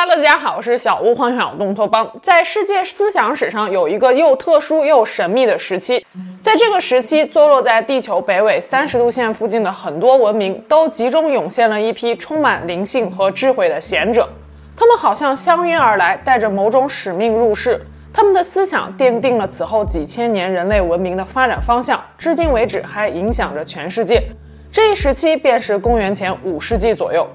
哈喽，大家好，我是小屋幻想乌托邦。在世界思想史上，有一个又特殊又神秘的时期，在这个时期，坐落在地球北纬三十度线附近的很多文明，都集中涌现了一批充满灵性和智慧的贤者。他们好像相约而来，带着某种使命入世。他们的思想奠定了此后几千年人类文明的发展方向，至今为止还影响着全世界。这一时期便是公元前五世纪左右。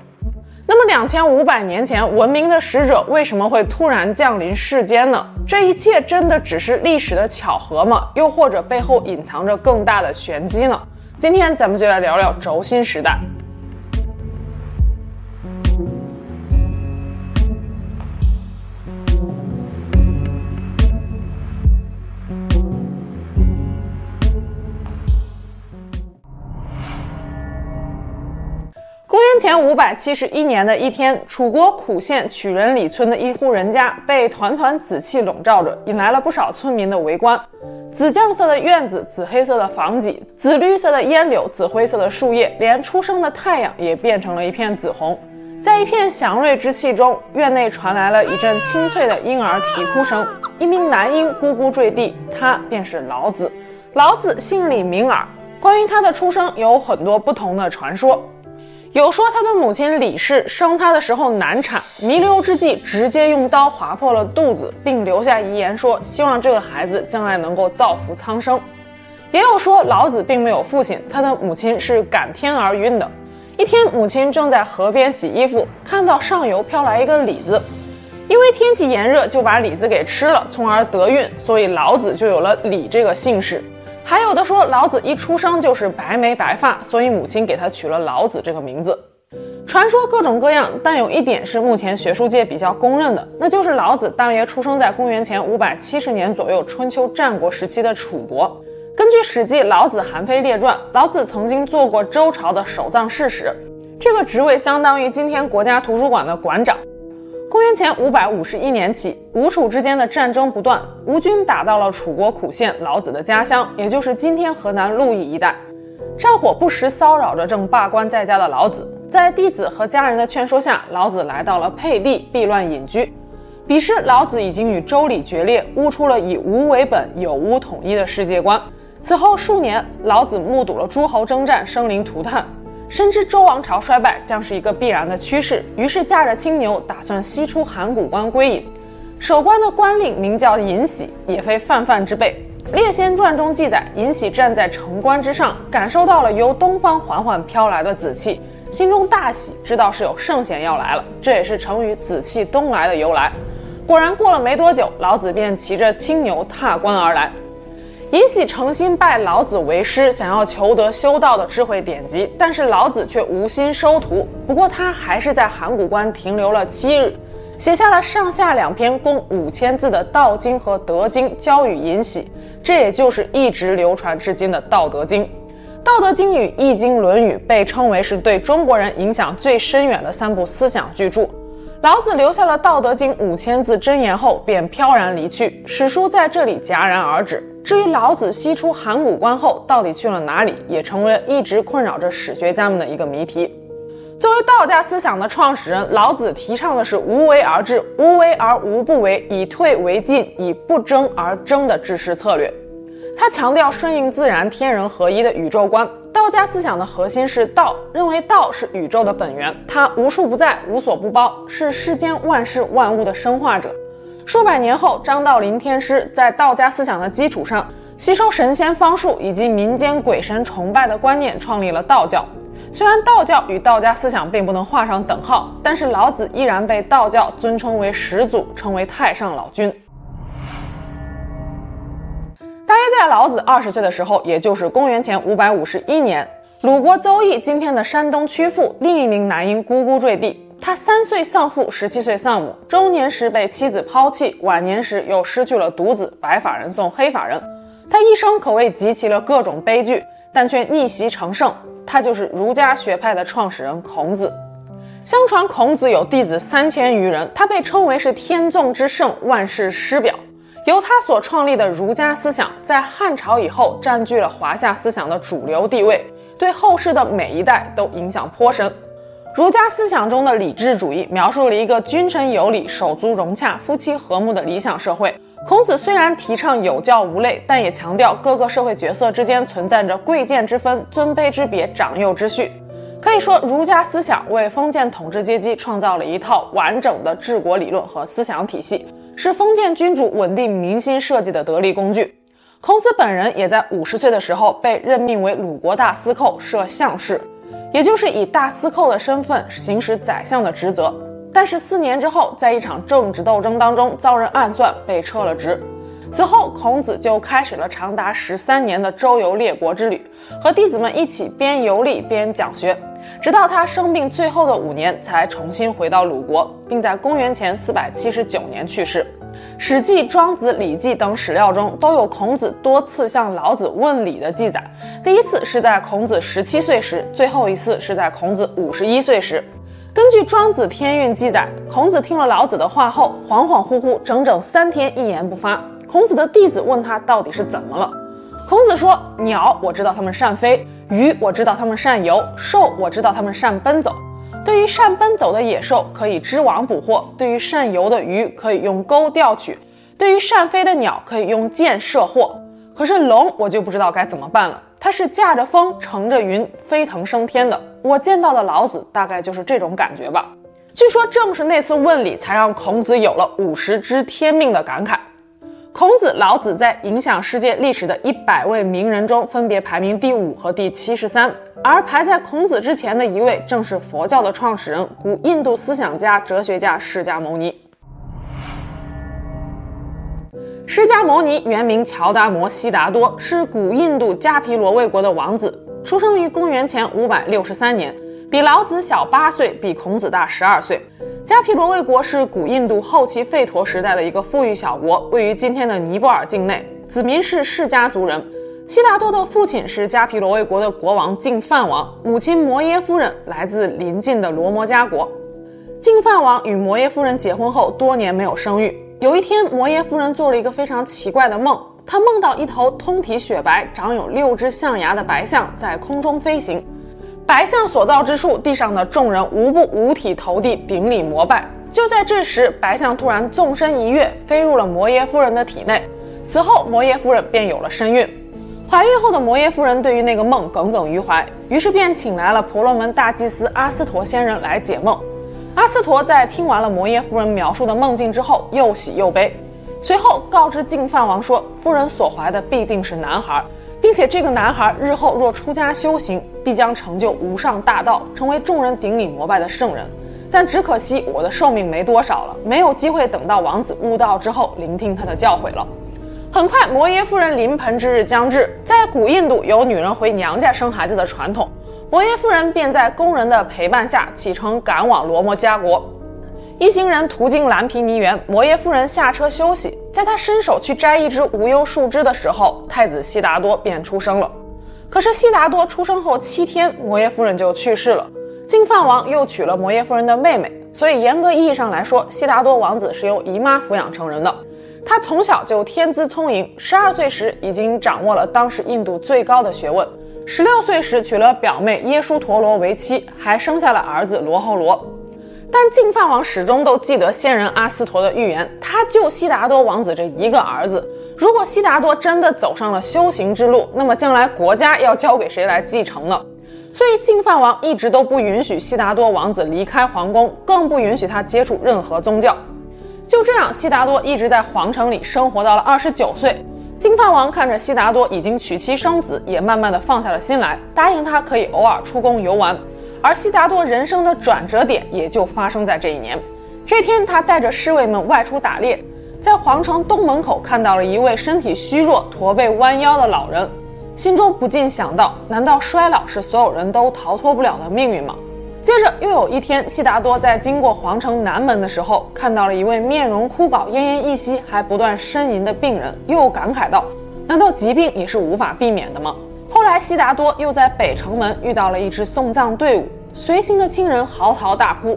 那么两千五百年前，文明的使者为什么会突然降临世间呢？这一切真的只是历史的巧合吗？又或者背后隐藏着更大的玄机呢？今天咱们就来聊聊轴心时代。前五百七十一年的一天，楚国苦县曲仁里村的一户人家被团团紫气笼罩着，引来了不少村民的围观。紫酱色的院子，紫黑色的房脊，紫绿色的烟柳，紫灰色的树叶，连初升的太阳也变成了一片紫红。在一片祥瑞之气中，院内传来了一阵清脆的婴儿啼哭声。一名男婴咕咕坠地，他便是老子。老子姓李名耳，关于他的出生有很多不同的传说。有说他的母亲李氏生他的时候难产，弥留之际直接用刀划破了肚子，并留下遗言说希望这个孩子将来能够造福苍生。也有说老子并没有父亲，他的母亲是感天而孕的。一天，母亲正在河边洗衣服，看到上游飘来一个李子，因为天气炎热，就把李子给吃了，从而得孕，所以老子就有了李这个姓氏。还有的说，老子一出生就是白眉白发，所以母亲给他取了老子这个名字。传说各种各样，但有一点是目前学术界比较公认的，那就是老子大约出生在公元前五百七十年左右，春秋战国时期的楚国。根据《史记·老子韩非列传》，老子曾经做过周朝的守藏室使，这个职位相当于今天国家图书馆的馆长。公元前五百五十一年起，吴楚之间的战争不断，吴军打到了楚国苦县老子的家乡，也就是今天河南鹿邑一带。战火不时骚扰着正罢官在家的老子，在弟子和家人的劝说下，老子来到了沛地避乱隐居。彼时，老子已经与周礼决裂，悟出了以吴为本、有吴统一的世界观。此后数年，老子目睹了诸侯征战，生灵涂炭。深知周王朝衰败将是一个必然的趋势，于是驾着青牛，打算西出函谷关归隐。守关的官吏名叫尹喜，也非泛泛之辈。《列仙传》中记载，尹喜站在城关之上，感受到了由东方缓缓飘来的紫气，心中大喜，知道是有圣贤要来了。这也是成语“紫气东来”的由来。果然，过了没多久，老子便骑着青牛踏关而来。尹喜诚心拜老子为师，想要求得修道的智慧典籍，但是老子却无心收徒。不过他还是在函谷关停留了七日，写下了上下两篇共五千字的《道经》和《德经》，交予尹喜。这也就是一直流传至今的《道德经》。《道德经》与《易经》《论语》被称为是对中国人影响最深远的三部思想巨著。老子留下了《道德经》五千字箴言后，便飘然离去，史书在这里戛然而止。至于老子西出函谷关后到底去了哪里，也成为了一直困扰着史学家们的一个谜题。作为道家思想的创始人，老子提倡的是无为而治，无为而无不为，以退为进，以不争而争的治世策略。他强调顺应自然、天人合一的宇宙观。道家思想的核心是道，认为道是宇宙的本源，它无处不在，无所不包，是世间万事万物的生化者。数百年后，张道陵天师在道家思想的基础上，吸收神仙方术以及民间鬼神崇拜的观念，创立了道教。虽然道教与道家思想并不能画上等号，但是老子依然被道教尊称为始祖，称为太上老君。大约在老子二十岁的时候，也就是公元前五百五十一年，鲁国邹邑（今天的山东曲阜）另一名男婴咕咕坠地。他三岁丧父，十七岁丧母，中年时被妻子抛弃，晚年时又失去了独子。白发人送黑发人，他一生可谓集齐了各种悲剧，但却逆袭成圣。他就是儒家学派的创始人孔子。相传孔子有弟子三千余人，他被称为是天纵之圣，万世师表。由他所创立的儒家思想，在汉朝以后占据了华夏思想的主流地位，对后世的每一代都影响颇深。儒家思想中的礼智主义描述了一个君臣有礼、手足融洽、夫妻和睦的理想社会。孔子虽然提倡有教无类，但也强调各个社会角色之间存在着贵贱之分、尊卑之别、长幼之序。可以说，儒家思想为封建统治阶级创造了一套完整的治国理论和思想体系，是封建君主稳定民心设计的得力工具。孔子本人也在五十岁的时候被任命为鲁国大司寇，设相事。也就是以大司寇的身份行使宰相的职责，但是四年之后，在一场政治斗争当中遭人暗算，被撤了职。此后，孔子就开始了长达十三年的周游列国之旅，和弟子们一起边游历边讲学，直到他生病最后的五年，才重新回到鲁国，并在公元前四百七十九年去世。《史记》《庄子》《礼记》等史料中都有孔子多次向老子问礼的记载。第一次是在孔子十七岁时，最后一次是在孔子五十一岁时。根据《庄子·天运》记载，孔子听了老子的话后，恍恍惚惚整整三天一言不发。孔子的弟子问他到底是怎么了，孔子说：“鸟，我知道它们善飞；鱼，我知道它们善游；兽，我知道它们善奔走。”对于善奔走的野兽，可以织网捕获；对于善游的鱼，可以用钩钓取；对于善飞的鸟，可以用箭射获。可是龙，我就不知道该怎么办了。它是驾着风，乘着云，飞腾升天的。我见到的老子，大概就是这种感觉吧。据说正是那次问礼，才让孔子有了“五十知天命”的感慨。孔子、老子在影响世界历史的一百位名人中，分别排名第五和第七十三。而排在孔子之前的一位，正是佛教的创始人、古印度思想家、哲学家释迦牟尼。释迦牟尼原名乔达摩悉达多，是古印度迦毗罗卫国的王子，出生于公元前五百六十三年，比老子小八岁，比孔子大十二岁。迦毗罗卫国是古印度后期吠陀时代的一个富裕小国，位于今天的尼泊尔境内。子民是释迦族人。悉达多的父亲是迦毗罗卫国的国王净饭王，母亲摩耶夫人来自邻近的罗摩迦国。净饭王与摩耶夫人结婚后多年没有生育。有一天，摩耶夫人做了一个非常奇怪的梦，她梦到一头通体雪白、长有六只象牙的白象在空中飞行。白象所到之处，地上的众人无不五体投地顶礼膜拜。就在这时，白象突然纵身一跃，飞入了摩耶夫人的体内。此后，摩耶夫人便有了身孕。怀孕后的摩耶夫人对于那个梦耿耿于怀，于是便请来了婆罗门大祭司阿斯陀仙人来解梦。阿斯陀在听完了摩耶夫人描述的梦境之后，又喜又悲。随后告知净饭王说，夫人所怀的必定是男孩。并且这个男孩日后若出家修行，必将成就无上大道，成为众人顶礼膜拜的圣人。但只可惜我的寿命没多少了，没有机会等到王子悟道之后聆听他的教诲了。很快，摩耶夫人临盆之日将至，在古印度有女人回娘家生孩子的传统，摩耶夫人便在宫人的陪伴下启程赶往罗摩迦国。一行人途经蓝皮尼园，摩耶夫人下车休息。在她伸手去摘一只无忧树枝的时候，太子悉达多便出生了。可是悉达多出生后七天，摩耶夫人就去世了。净饭王又娶了摩耶夫人的妹妹，所以严格意义上来说，悉达多王子是由姨妈抚养成人的。他从小就天资聪颖，十二岁时已经掌握了当时印度最高的学问，十六岁时娶了表妹耶输陀罗为妻，还生下了儿子罗睺罗。但净饭王始终都记得仙人阿斯陀的预言，他救悉达多王子这一个儿子。如果悉达多真的走上了修行之路，那么将来国家要交给谁来继承呢？所以净饭王一直都不允许悉达多王子离开皇宫，更不允许他接触任何宗教。就这样，悉达多一直在皇城里生活到了二十九岁。净饭王看着悉达多已经娶妻生子，也慢慢的放下了心来，答应他可以偶尔出宫游玩。而悉达多人生的转折点也就发生在这一年。这天，他带着侍卫们外出打猎，在皇城东门口看到了一位身体虚弱、驼背弯腰的老人，心中不禁想到：难道衰老是所有人都逃脱不了的命运吗？接着又有一天，悉达多在经过皇城南门的时候，看到了一位面容枯槁、奄奄一息、还不断呻吟的病人，又感慨道：难道疾病也是无法避免的吗？后来，悉达多又在北城门遇到了一支送葬队伍，随行的亲人嚎啕大哭，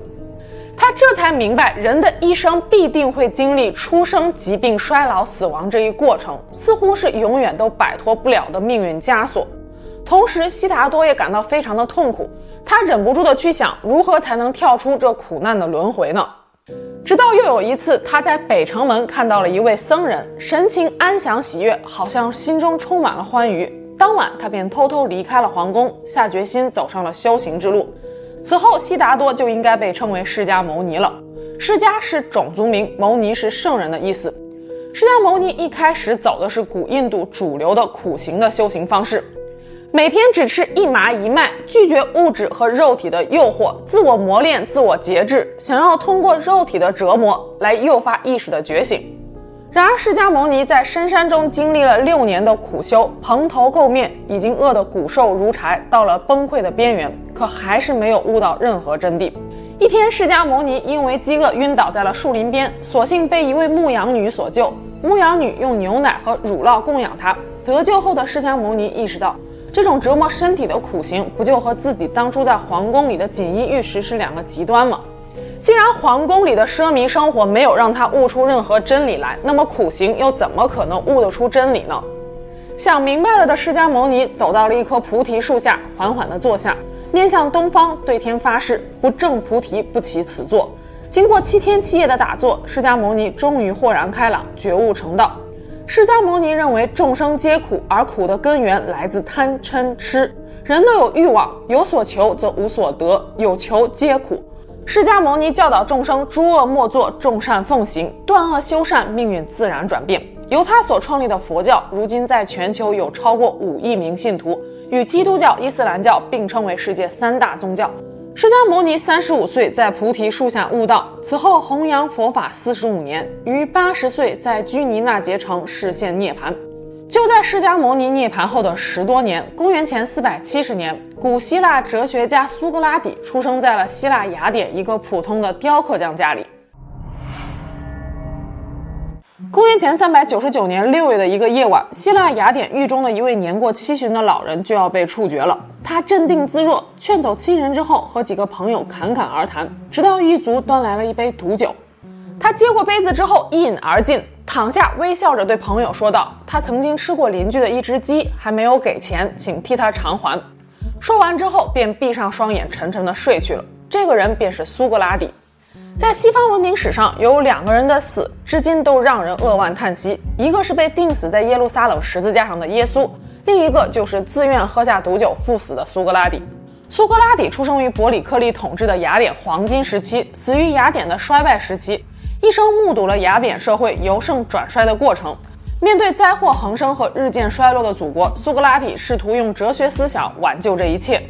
他这才明白，人的一生必定会经历出生、疾病、衰老、死亡这一过程，似乎是永远都摆脱不了的命运枷锁。同时，悉达多也感到非常的痛苦，他忍不住的去想，如何才能跳出这苦难的轮回呢？直到又有一次，他在北城门看到了一位僧人，神情安详喜悦，好像心中充满了欢愉。当晚，他便偷偷离开了皇宫，下决心走上了修行之路。此后，悉达多就应该被称为释迦牟尼了。释迦是种族名，牟尼是圣人的意思。释迦牟尼一开始走的是古印度主流的苦行的修行方式。每天只吃一麻一麦，拒绝物质和肉体的诱惑，自我磨练、自我节制，想要通过肉体的折磨来诱发意识的觉醒。然而，释迦牟尼在深山中经历了六年的苦修，蓬头垢面，已经饿得骨瘦如柴，到了崩溃的边缘，可还是没有悟到任何真谛。一天，释迦牟尼因为饥饿晕倒在了树林边，所幸被一位牧羊女所救。牧羊女用牛奶和乳酪供养他。得救后的释迦牟尼意识到。这种折磨身体的苦行，不就和自己当初在皇宫里的锦衣玉食是两个极端吗？既然皇宫里的奢靡生活没有让他悟出任何真理来，那么苦行又怎么可能悟得出真理呢？想明白了的释迦牟尼走到了一棵菩提树下，缓缓地坐下，面向东方，对天发誓：不证菩提，不起此座。经过七天七夜的打坐，释迦牟尼终于豁然开朗，觉悟成道。释迦牟尼认为众生皆苦，而苦的根源来自贪嗔痴。人都有欲望，有所求则无所得，有求皆苦。释迦牟尼教导众生：诸恶莫作，众善奉行，断恶修善，命运自然转变。由他所创立的佛教，如今在全球有超过五亿名信徒，与基督教、伊斯兰教并称为世界三大宗教。释迦牟尼三十五岁在菩提树下悟道，此后弘扬佛法四十五年，于八十岁在居尼那结城示现涅槃。就在释迦牟尼涅槃后的十多年，公元前四百七十年，古希腊哲学家苏格拉底出生在了希腊雅典一个普通的雕刻匠家里。公元前三百九十九年六月的一个夜晚，希腊雅典狱中的一位年过七旬的老人就要被处决了。他镇定自若，劝走亲人之后，和几个朋友侃侃而谈，直到狱卒端来了一杯毒酒。他接过杯子之后一饮而尽，躺下微笑着对朋友说道：“他曾经吃过邻居的一只鸡，还没有给钱，请替他偿还。”说完之后，便闭上双眼，沉沉地睡去了。这个人便是苏格拉底。在西方文明史上，有两个人的死至今都让人扼腕叹息。一个是被钉死在耶路撒冷十字架上的耶稣，另一个就是自愿喝下毒酒赴死的苏格拉底。苏格拉底出生于伯里克利统治的雅典黄金时期，死于雅典的衰败时期，一生目睹了雅典社会由盛转衰的过程。面对灾祸横生和日渐衰落的祖国，苏格拉底试图用哲学思想挽救这一切。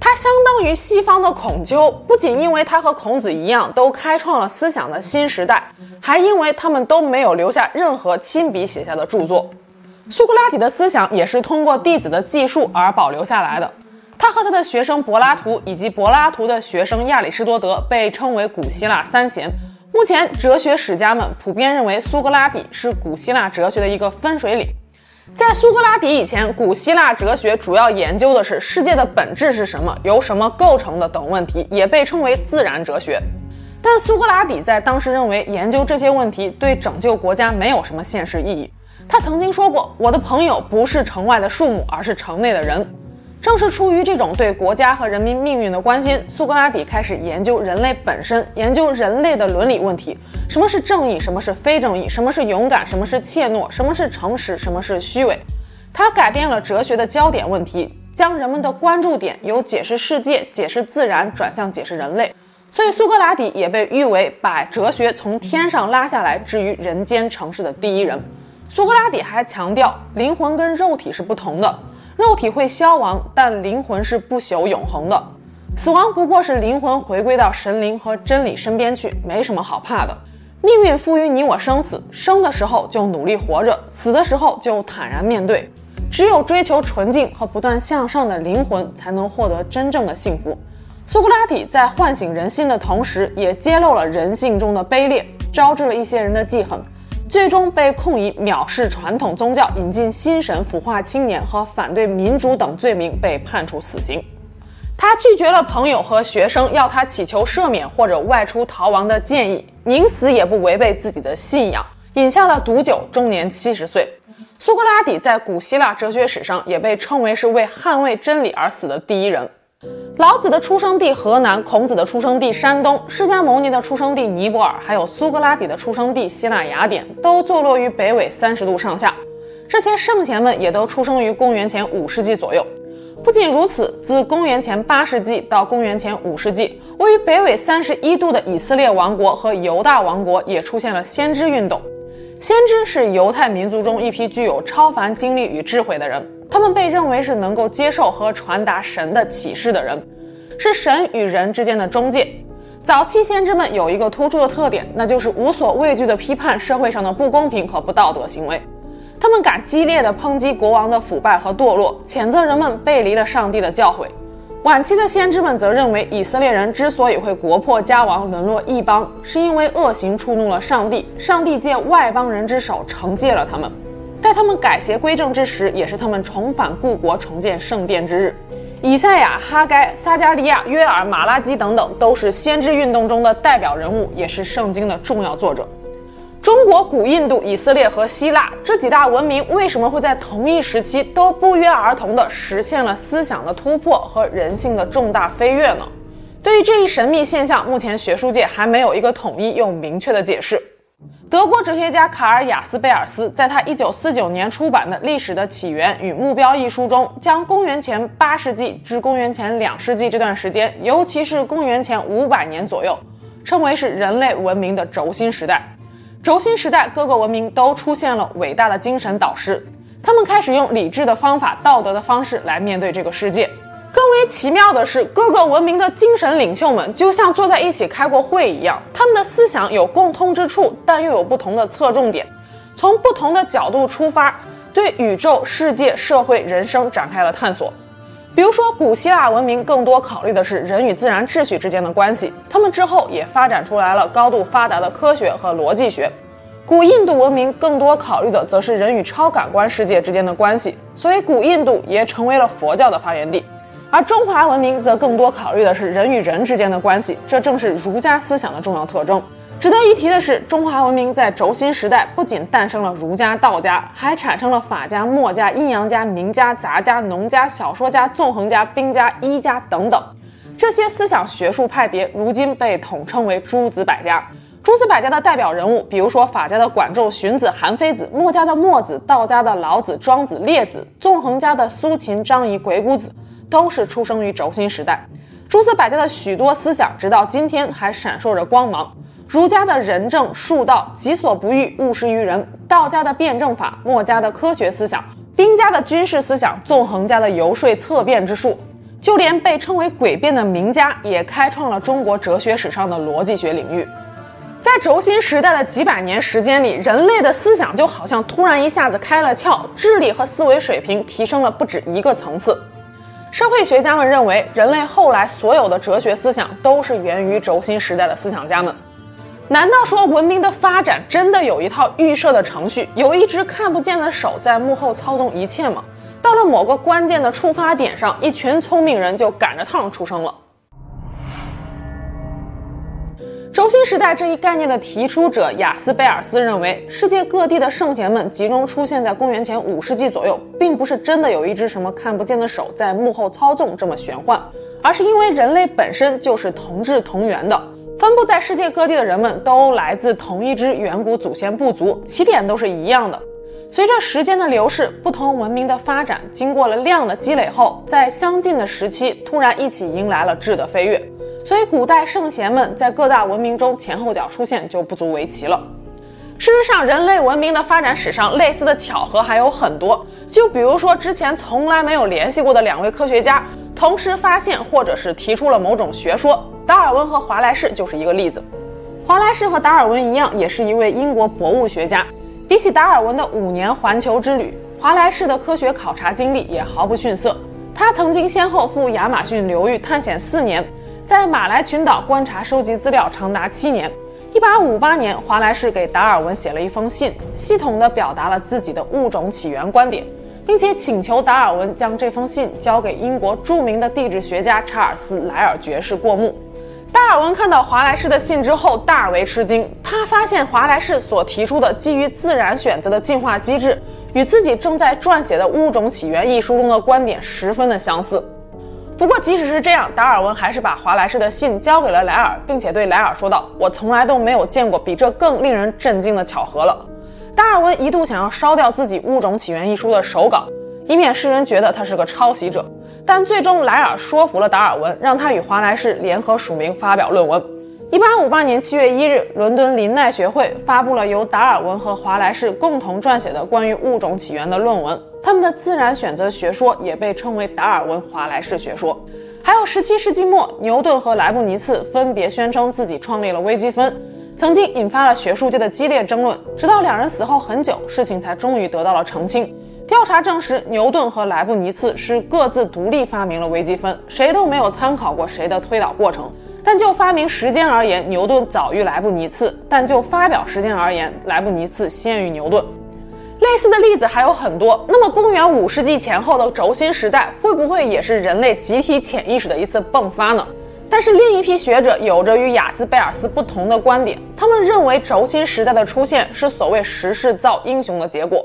他相当于西方的孔丘，不仅因为他和孔子一样都开创了思想的新时代，还因为他们都没有留下任何亲笔写下的著作。苏格拉底的思想也是通过弟子的记述而保留下来的。他和他的学生柏拉图以及柏拉图的学生亚里士多德被称为古希腊三贤。目前，哲学史家们普遍认为苏格拉底是古希腊哲学的一个分水岭。在苏格拉底以前，古希腊哲学主要研究的是世界的本质是什么，由什么构成的等问题，也被称为自然哲学。但苏格拉底在当时认为，研究这些问题对拯救国家没有什么现实意义。他曾经说过：“我的朋友不是城外的树木，而是城内的人。”正是出于这种对国家和人民命运的关心，苏格拉底开始研究人类本身，研究人类的伦理问题：什么是正义，什么是非正义，什么是勇敢，什么是怯懦，什么是诚实，什么是虚伪。他改变了哲学的焦点问题，将人们的关注点由解释世界、解释自然转向解释人类。所以，苏格拉底也被誉为把哲学从天上拉下来置于人间城市的第一人。苏格拉底还强调，灵魂跟肉体是不同的。肉体会消亡，但灵魂是不朽永恒的。死亡不过是灵魂回归到神灵和真理身边去，没什么好怕的。命运赋予你我生死，生的时候就努力活着，死的时候就坦然面对。只有追求纯净和不断向上的灵魂，才能获得真正的幸福。苏格拉底在唤醒人心的同时，也揭露了人性中的卑劣，招致了一些人的记恨。最终被控以藐视传统宗教、引进新神、腐化青年和反对民主等罪名，被判处死刑。他拒绝了朋友和学生要他祈求赦免或者外出逃亡的建议，宁死也不违背自己的信仰，饮下了毒酒，终年七十岁。苏格拉底在古希腊哲学史上也被称为是为捍卫真理而死的第一人。老子的出生地河南，孔子的出生地山东，释迦牟尼的出生地尼泊尔，还有苏格拉底的出生地希腊雅典，都坐落于北纬三十度上下。这些圣贤们也都出生于公元前五世纪左右。不仅如此，自公元前八世纪到公元前五世纪，位于北纬三十一度的以色列王国和犹大王国也出现了先知运动。先知是犹太民族中一批具有超凡经历与智慧的人。他们被认为是能够接受和传达神的启示的人，是神与人之间的中介。早期先知们有一个突出的特点，那就是无所畏惧地批判社会上的不公平和不道德行为。他们敢激烈地抨击国王的腐败和堕落，谴责人们背离了上帝的教诲。晚期的先知们则认为，以色列人之所以会国破家亡、沦落异邦，是因为恶行触怒了上帝，上帝借外邦人之手惩戒了他们。待他们改邪归正之时，也是他们重返故国、重建圣殿之日。以赛亚、哈该、撒加利亚、约尔、马拉基等等，都是先知运动中的代表人物，也是圣经的重要作者。中国、古印度、以色列和希腊这几大文明，为什么会在同一时期都不约而同地实现了思想的突破和人性的重大飞跃呢？对于这一神秘现象，目前学术界还没有一个统一又明确的解释。德国哲学家卡尔雅斯贝尔斯在他1949年出版的《历史的起源与目标》一书中，将公元前八世纪至公元前两世纪这段时间，尤其是公元前五百年左右，称为是人类文明的轴心时代。轴心时代，各个文明都出现了伟大的精神导师，他们开始用理智的方法、道德的方式来面对这个世界。更为奇妙的是，各个文明的精神领袖们就像坐在一起开过会一样，他们的思想有共通之处，但又有不同的侧重点，从不同的角度出发，对宇宙、世界、社会、人生展开了探索。比如说，古希腊文明更多考虑的是人与自然秩序之间的关系，他们之后也发展出来了高度发达的科学和逻辑学。古印度文明更多考虑的则是人与超感官世界之间的关系，所以古印度也成为了佛教的发源地。而中华文明则更多考虑的是人与人之间的关系，这正是儒家思想的重要特征。值得一提的是，中华文明在轴心时代不仅诞生了儒家、道家，还产生了法家、墨家、阴阳家、名家、杂家、农家、小说家、纵横家、兵家、医家等等。这些思想学术派别如今被统称为诸子百家。诸子百家的代表人物，比如说法家的管仲、荀子、韩非子；墨家的墨子；道家的老子、庄子、列子；纵横家的苏秦、张仪、鬼谷子。都是出生于轴心时代，诸子百家的许多思想，直到今天还闪烁着光芒。儒家的仁政术道，己所不欲，勿施于人；道家的辩证法，墨家的科学思想，兵家的军事思想，纵横家的游说策变之术，就连被称为诡辩的名家，也开创了中国哲学史上的逻辑学领域。在轴心时代的几百年时间里，人类的思想就好像突然一下子开了窍，智力和思维水平提升了不止一个层次。社会学家们认为，人类后来所有的哲学思想都是源于轴心时代的思想家们。难道说文明的发展真的有一套预设的程序，有一只看不见的手在幕后操纵一切吗？到了某个关键的触发点上，一群聪明人就赶着趟出生了。轴心时代这一概念的提出者雅斯贝尔斯认为，世界各地的圣贤们集中出现在公元前五世纪左右，并不是真的有一只什么看不见的手在幕后操纵这么玄幻，而是因为人类本身就是同质同源的，分布在世界各地的人们都来自同一支远古祖先部族，起点都是一样的。随着时间的流逝，不同文明的发展，经过了量的积累后，在相近的时期突然一起迎来了质的飞跃。所以，古代圣贤们在各大文明中前后脚出现就不足为奇了。事实上，人类文明的发展史上类似的巧合还有很多。就比如说，之前从来没有联系过的两位科学家同时发现或者是提出了某种学说，达尔文和华莱士就是一个例子。华莱士和达尔文一样，也是一位英国博物学家。比起达尔文的五年环球之旅，华莱士的科学考察经历也毫不逊色。他曾经先后赴亚马逊流域探险四年。在马来群岛观察收集资料长达七年。一八五八年，华莱士给达尔文写了一封信，系统地表达了自己的物种起源观点，并且请求达尔文将这封信交给英国著名的地质学家查尔斯·莱尔爵士过目。达尔文看到华莱士的信之后大为吃惊，他发现华莱士所提出的基于自然选择的进化机制，与自己正在撰写的《物种起源》一书中的观点十分的相似。不过即使是这样，达尔文还是把华莱士的信交给了莱尔，并且对莱尔说道：“我从来都没有见过比这更令人震惊的巧合了。”达尔文一度想要烧掉自己《物种起源》一书的手稿，以免世人觉得他是个抄袭者。但最终，莱尔说服了达尔文，让他与华莱士联合署名发表论文。一八五八年七月一日，伦敦林奈学会发布了由达尔文和华莱士共同撰写的关于物种起源的论文。他们的自然选择学说也被称为达尔文华莱士学说。还有十七世纪末，牛顿和莱布尼茨分别宣称自己创立了微积分，曾经引发了学术界的激烈争论。直到两人死后很久，事情才终于得到了澄清。调查证实，牛顿和莱布尼茨是各自独立发明了微积分，谁都没有参考过谁的推导过程。但就发明时间而言，牛顿早于莱布尼茨；但就发表时间而言，莱布尼茨先于牛顿。类似的例子还有很多。那么，公元五世纪前后的轴心时代会不会也是人类集体潜意识的一次迸发呢？但是另一批学者有着与雅斯贝尔斯不同的观点，他们认为轴心时代的出现是所谓时势造英雄的结果。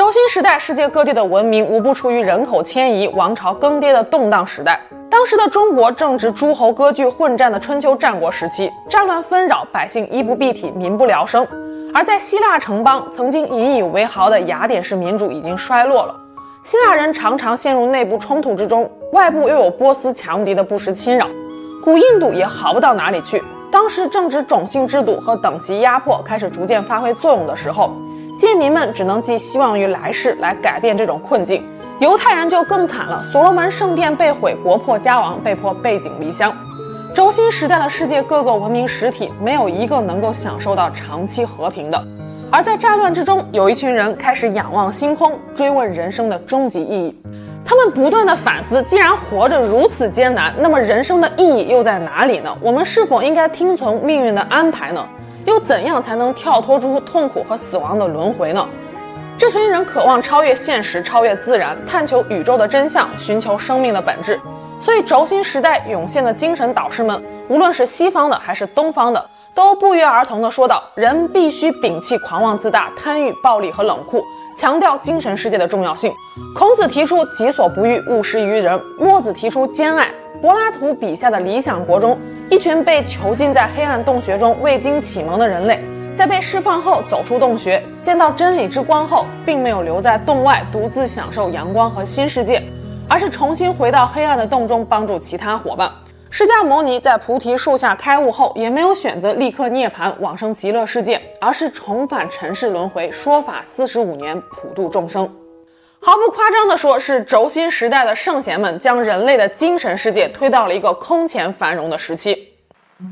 轴心时代，世界各地的文明无不处于人口迁移、王朝更迭的动荡时代。当时的中国正值诸侯割据混战的春秋战国时期，战乱纷扰，百姓衣不蔽体，民不聊生。而在希腊城邦，曾经引以为豪的雅典式民主已经衰落了。希腊人常常陷入内部冲突之中，外部又有波斯强敌的不时侵扰，古印度也好不到哪里去。当时正值种姓制度和等级压迫开始逐渐发挥作用的时候。贱民们只能寄希望于来世来改变这种困境，犹太人就更惨了。所罗门圣殿被毁，国破家亡，被迫背井离乡。轴心时代的世界各个文明实体没有一个能够享受到长期和平的。而在战乱之中，有一群人开始仰望星空，追问人生的终极意义。他们不断地反思：既然活着如此艰难，那么人生的意义又在哪里呢？我们是否应该听从命运的安排呢？又怎样才能跳脱出痛苦和死亡的轮回呢？这群人渴望超越现实，超越自然，探求宇宙的真相，寻求生命的本质。所以，轴心时代涌现的精神导师们，无论是西方的还是东方的，都不约而同地说道：人必须摒弃狂妄自大、贪欲、暴力和冷酷，强调精神世界的重要性。孔子提出“己所不欲，勿施于人”；墨子提出兼爱；柏拉图笔下的理想国中。一群被囚禁在黑暗洞穴中未经启蒙的人类，在被释放后走出洞穴，见到真理之光后，并没有留在洞外独自享受阳光和新世界，而是重新回到黑暗的洞中帮助其他伙伴。释迦牟尼在菩提树下开悟后，也没有选择立刻涅槃往生极乐世界，而是重返尘世轮回，说法四十五年，普度众生。毫不夸张地说，是轴心时代的圣贤们将人类的精神世界推到了一个空前繁荣的时期。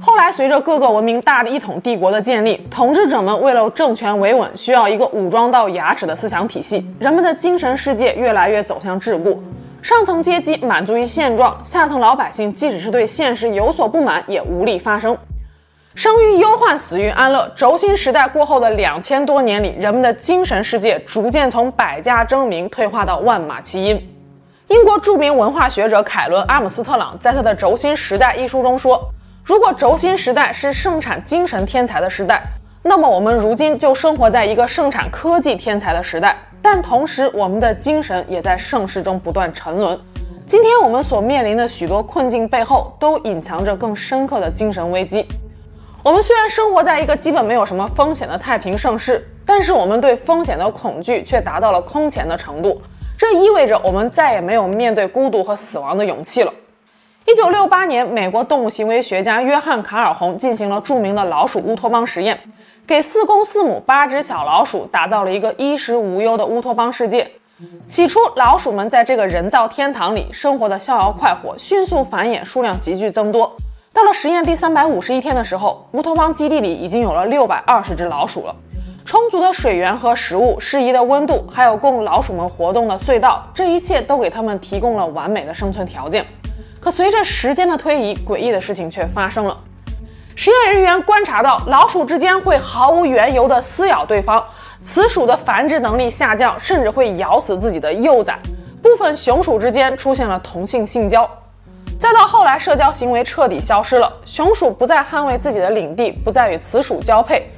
后来，随着各个文明大的一统帝国的建立，统治者们为了政权维稳，需要一个武装到牙齿的思想体系。人们的精神世界越来越走向桎梏，上层阶级满足于现状，下层老百姓即使是对现实有所不满，也无力发声。生于忧患，死于安乐。轴心时代过后的两千多年里，人们的精神世界逐渐从百家争鸣退化到万马齐喑。英国著名文化学者凯伦·阿姆斯特朗在他的《轴心时代》一书中说：“如果轴心时代是盛产精神天才的时代，那么我们如今就生活在一个盛产科技天才的时代。但同时，我们的精神也在盛世中不断沉沦。今天我们所面临的许多困境背后，都隐藏着更深刻的精神危机。”我们虽然生活在一个基本没有什么风险的太平盛世，但是我们对风险的恐惧却达到了空前的程度。这意味着我们再也没有面对孤独和死亡的勇气了。一九六八年，美国动物行为学家约翰·卡尔洪进行了著名的老鼠乌托邦实验，给四公四母八只小老鼠打造了一个衣食无忧的乌托邦世界。起初，老鼠们在这个人造天堂里生活的逍遥快活，迅速繁衍，数量急剧增多。到了实验第三百五十一天的时候，乌托邦基地里已经有了六百二十只老鼠了。充足的水源和食物，适宜的温度，还有供老鼠们活动的隧道，这一切都给他们提供了完美的生存条件。可随着时间的推移，诡异的事情却发生了。实验人员观察到，老鼠之间会毫无缘由地撕咬对方，雌鼠的繁殖能力下降，甚至会咬死自己的幼崽。部分雄鼠之间出现了同性性交。再到后来，社交行为彻底消失了，雄鼠不再捍卫自己的领地，不再与雌鼠交配。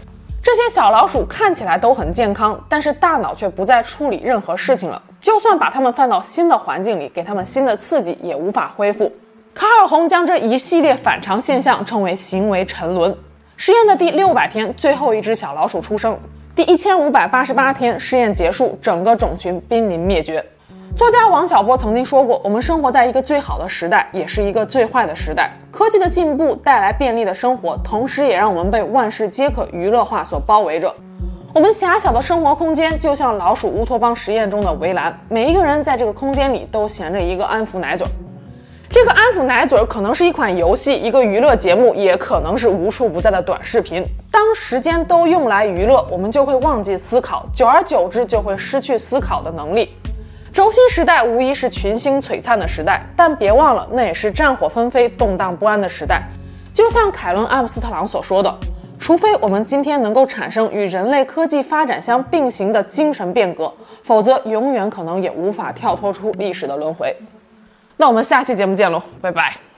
这些小老鼠看起来都很健康，但是大脑却不再处理任何事情了。就算把它们放到新的环境里，给他们新的刺激，也无法恢复。卡尔洪将这一系列反常现象称为行为沉沦。实验的第六百天，最后一只小老鼠出生。第一千五百八十八天，试验结束，整个种群濒临灭绝。作家王小波曾经说过：“我们生活在一个最好的时代，也是一个最坏的时代。科技的进步带来便利的生活，同时也让我们被万事皆可娱乐化所包围着。我们狭小的生活空间就像老鼠乌托邦实验中的围栏，每一个人在这个空间里都衔着一个安抚奶嘴。这个安抚奶嘴可能是一款游戏，一个娱乐节目，也可能是无处不在的短视频。当时间都用来娱乐，我们就会忘记思考，久而久之就会失去思考的能力。”轴心时代无疑是群星璀璨的时代，但别忘了，那也是战火纷飞、动荡不安的时代。就像凯伦·阿姆斯特朗所说的：“除非我们今天能够产生与人类科技发展相并行的精神变革，否则永远可能也无法跳脱出历史的轮回。”那我们下期节目见喽，拜拜。